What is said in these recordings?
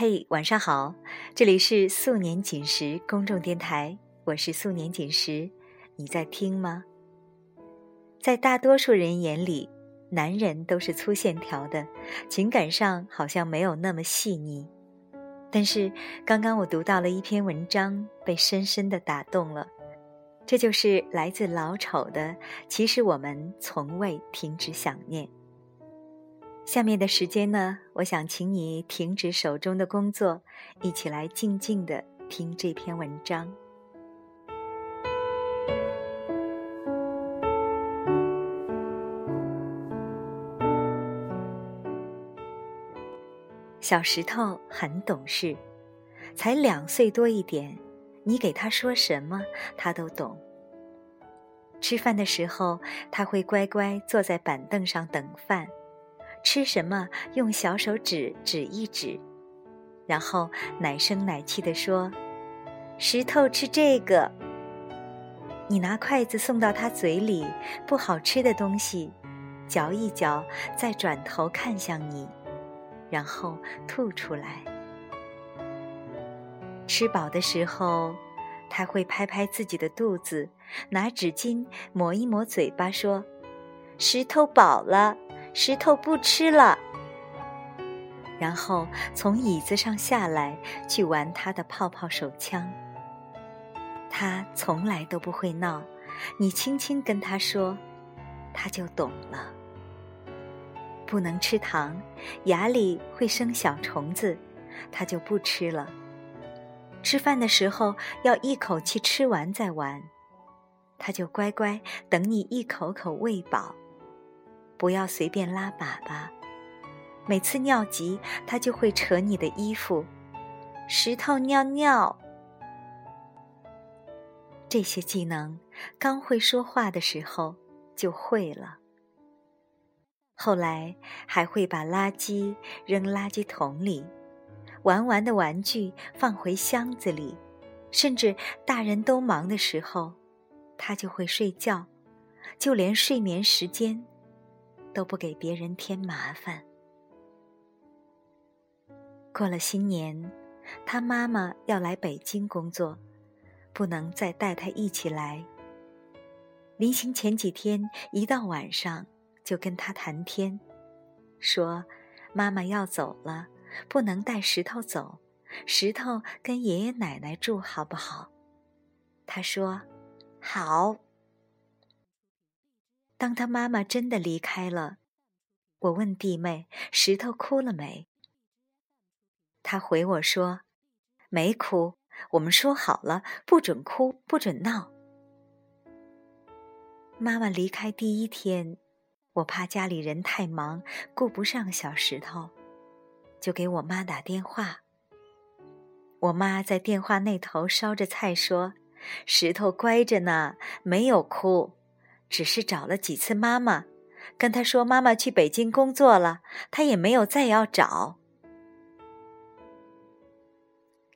嘿，晚上好，这里是素年锦时公众电台，我是素年锦时，你在听吗？在大多数人眼里，男人都是粗线条的，情感上好像没有那么细腻。但是刚刚我读到了一篇文章，被深深的打动了。这就是来自老丑的。其实我们从未停止想念。下面的时间呢，我想请你停止手中的工作，一起来静静的听这篇文章。小石头很懂事，才两岁多一点。你给他说什么，他都懂。吃饭的时候，他会乖乖坐在板凳上等饭，吃什么用小手指指一指，然后奶声奶气地说：“石头吃这个。”你拿筷子送到他嘴里，不好吃的东西，嚼一嚼，再转头看向你，然后吐出来。吃饱的时候，他会拍拍自己的肚子，拿纸巾抹一抹嘴巴，说：“石头饱了，石头不吃了。”然后从椅子上下来，去玩他的泡泡手枪。他从来都不会闹，你轻轻跟他说，他就懂了。不能吃糖，牙里会生小虫子，他就不吃了。吃饭的时候要一口气吃完再玩，他就乖乖等你一口口喂饱，不要随便拉粑粑。每次尿急，他就会扯你的衣服，石头尿尿。这些技能刚会说话的时候就会了，后来还会把垃圾扔垃圾桶里。玩完的玩具放回箱子里，甚至大人都忙的时候，他就会睡觉，就连睡眠时间都不给别人添麻烦。过了新年，他妈妈要来北京工作，不能再带他一起来。临行前几天，一到晚上就跟他谈天，说妈妈要走了。不能带石头走，石头跟爷爷奶奶住好不好？他说：“好。”当他妈妈真的离开了，我问弟妹：“石头哭了没？”他回我说：“没哭，我们说好了，不准哭，不准闹。”妈妈离开第一天，我怕家里人太忙，顾不上小石头。就给我妈打电话。我妈在电话那头烧着菜，说：“石头乖着呢，没有哭，只是找了几次妈妈，跟他说妈妈去北京工作了，他也没有再要找。”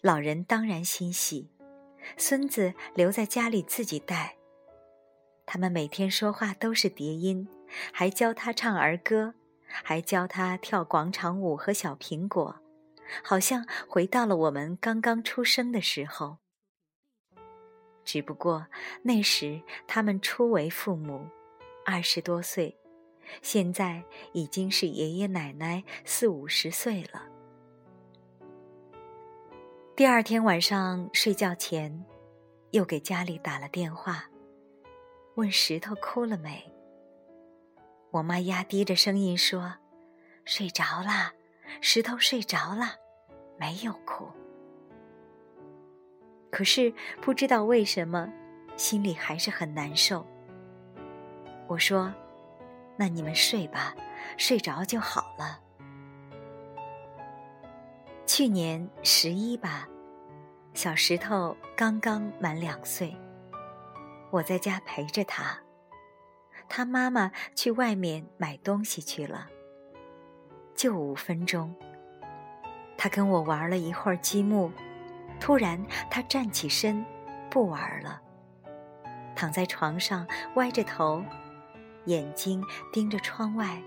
老人当然欣喜，孙子留在家里自己带。他们每天说话都是叠音，还教他唱儿歌。还教他跳广场舞和小苹果，好像回到了我们刚刚出生的时候。只不过那时他们初为父母，二十多岁，现在已经是爷爷奶奶四五十岁了。第二天晚上睡觉前，又给家里打了电话，问石头哭了没。我妈压低着声音说：“睡着啦，石头睡着了，没有哭。”可是不知道为什么，心里还是很难受。我说：“那你们睡吧，睡着就好了。”去年十一吧，小石头刚刚满两岁，我在家陪着他。他妈妈去外面买东西去了，就五分钟。他跟我玩了一会儿积木，突然他站起身，不玩了，躺在床上歪着头，眼睛盯着窗外，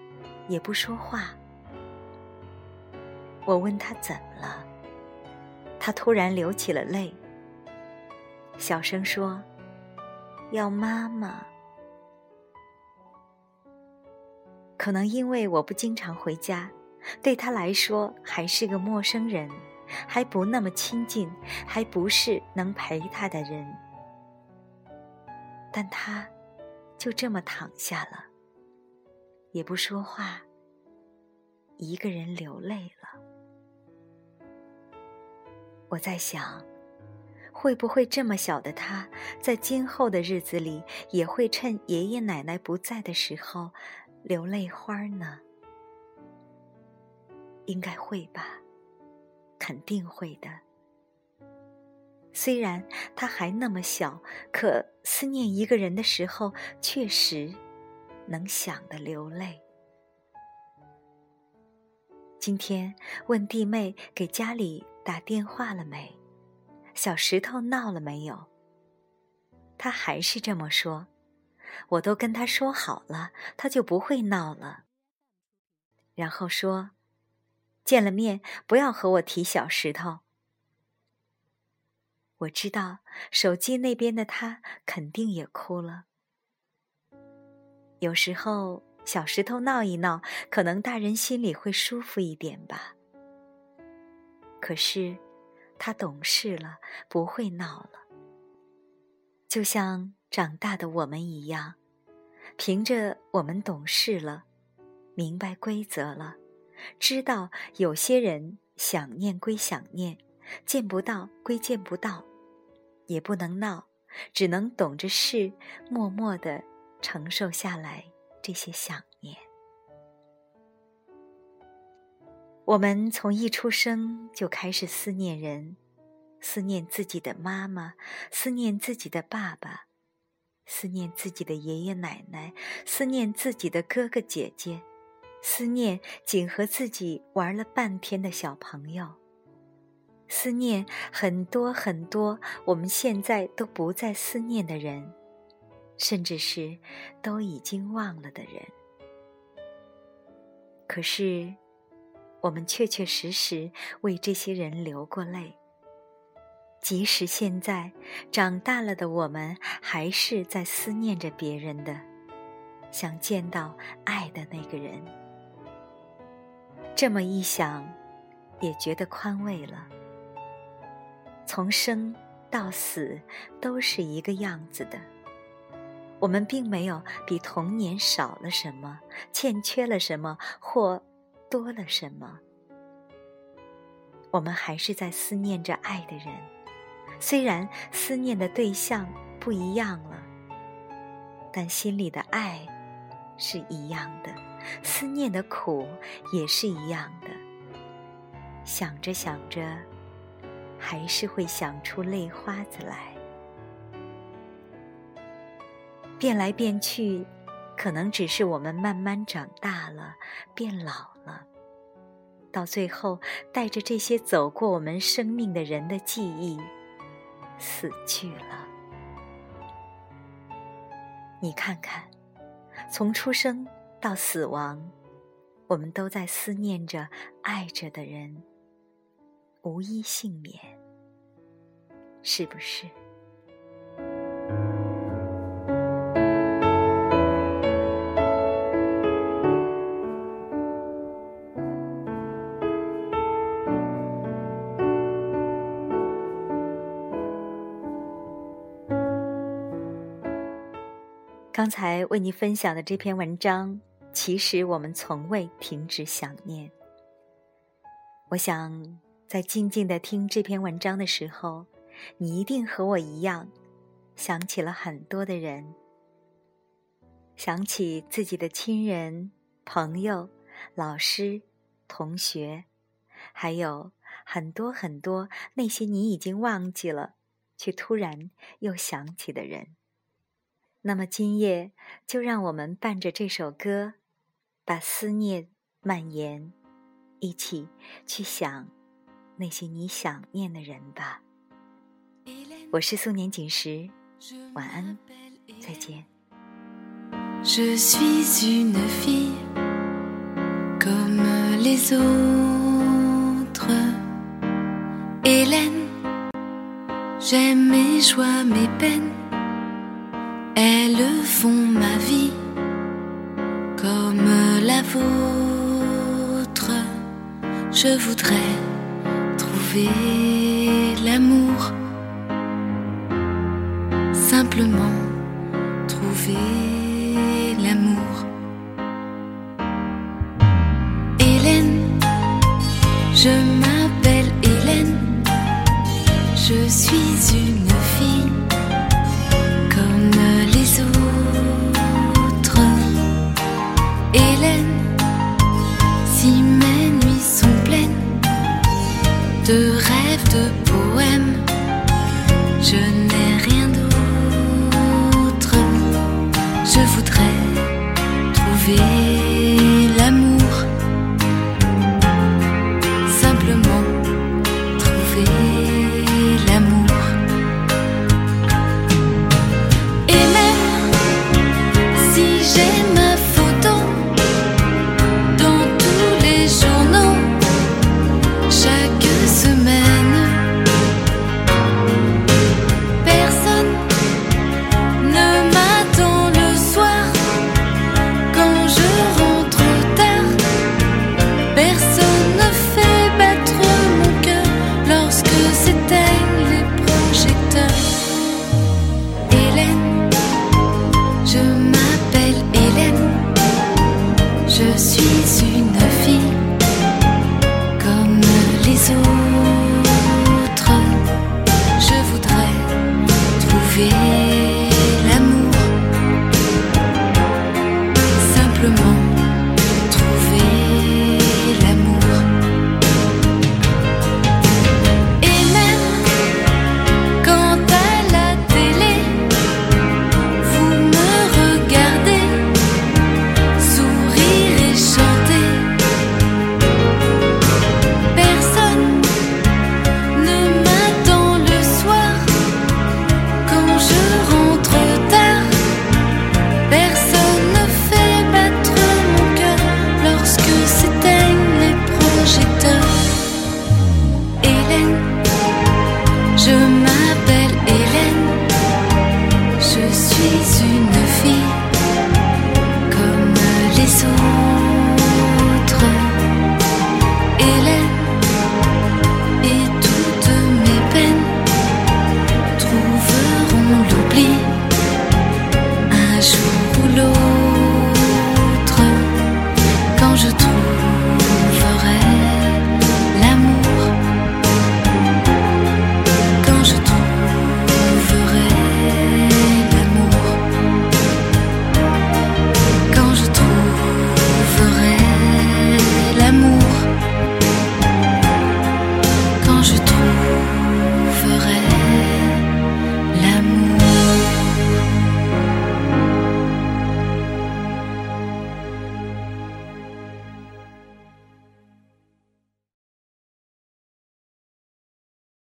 也不说话。我问他怎么了，他突然流起了泪，小声说：“要妈妈。”可能因为我不经常回家，对他来说还是个陌生人，还不那么亲近，还不是能陪他的人。但他就这么躺下了，也不说话，一个人流泪了。我在想，会不会这么小的他，在今后的日子里，也会趁爷爷奶奶不在的时候。流泪花呢？应该会吧，肯定会的。虽然他还那么小，可思念一个人的时候，确实能想的流泪。今天问弟妹给家里打电话了没？小石头闹了没有？他还是这么说。我都跟他说好了，他就不会闹了。然后说，见了面不要和我提小石头。我知道手机那边的他肯定也哭了。有时候小石头闹一闹，可能大人心里会舒服一点吧。可是他懂事了，不会闹了，就像。长大的我们一样，凭着我们懂事了，明白规则了，知道有些人想念归想念，见不到归见不到，也不能闹，只能懂着事，默默的承受下来这些想念。我们从一出生就开始思念人，思念自己的妈妈，思念自己的爸爸。思念自己的爷爷奶奶，思念自己的哥哥姐姐，思念仅和自己玩了半天的小朋友，思念很多很多我们现在都不再思念的人，甚至是都已经忘了的人。可是，我们确确实实为这些人流过泪。即使现在长大了的我们，还是在思念着别人的，想见到爱的那个人。这么一想，也觉得宽慰了。从生到死都是一个样子的，我们并没有比童年少了什么，欠缺了什么，或多了什么。我们还是在思念着爱的人。虽然思念的对象不一样了，但心里的爱是一样的，思念的苦也是一样的。想着想着，还是会想出泪花子来。变来变去，可能只是我们慢慢长大了，变老了，到最后带着这些走过我们生命的人的记忆。死去了。你看看，从出生到死亡，我们都在思念着爱着的人，无一幸免，是不是？刚才为你分享的这篇文章，其实我们从未停止想念。我想，在静静的听这篇文章的时候，你一定和我一样，想起了很多的人，想起自己的亲人、朋友、老师、同学，还有很多很多那些你已经忘记了，却突然又想起的人。那么今夜就让我们伴着这首歌把思念蔓延一起去想那些你想念的人吧。我是素年锦时晚安再见。Nefi mieben Elles font ma vie comme la vôtre. Je voudrais trouver l'amour. Simplement trouver l'amour. Hélène, je m'appelle Hélène. Je suis une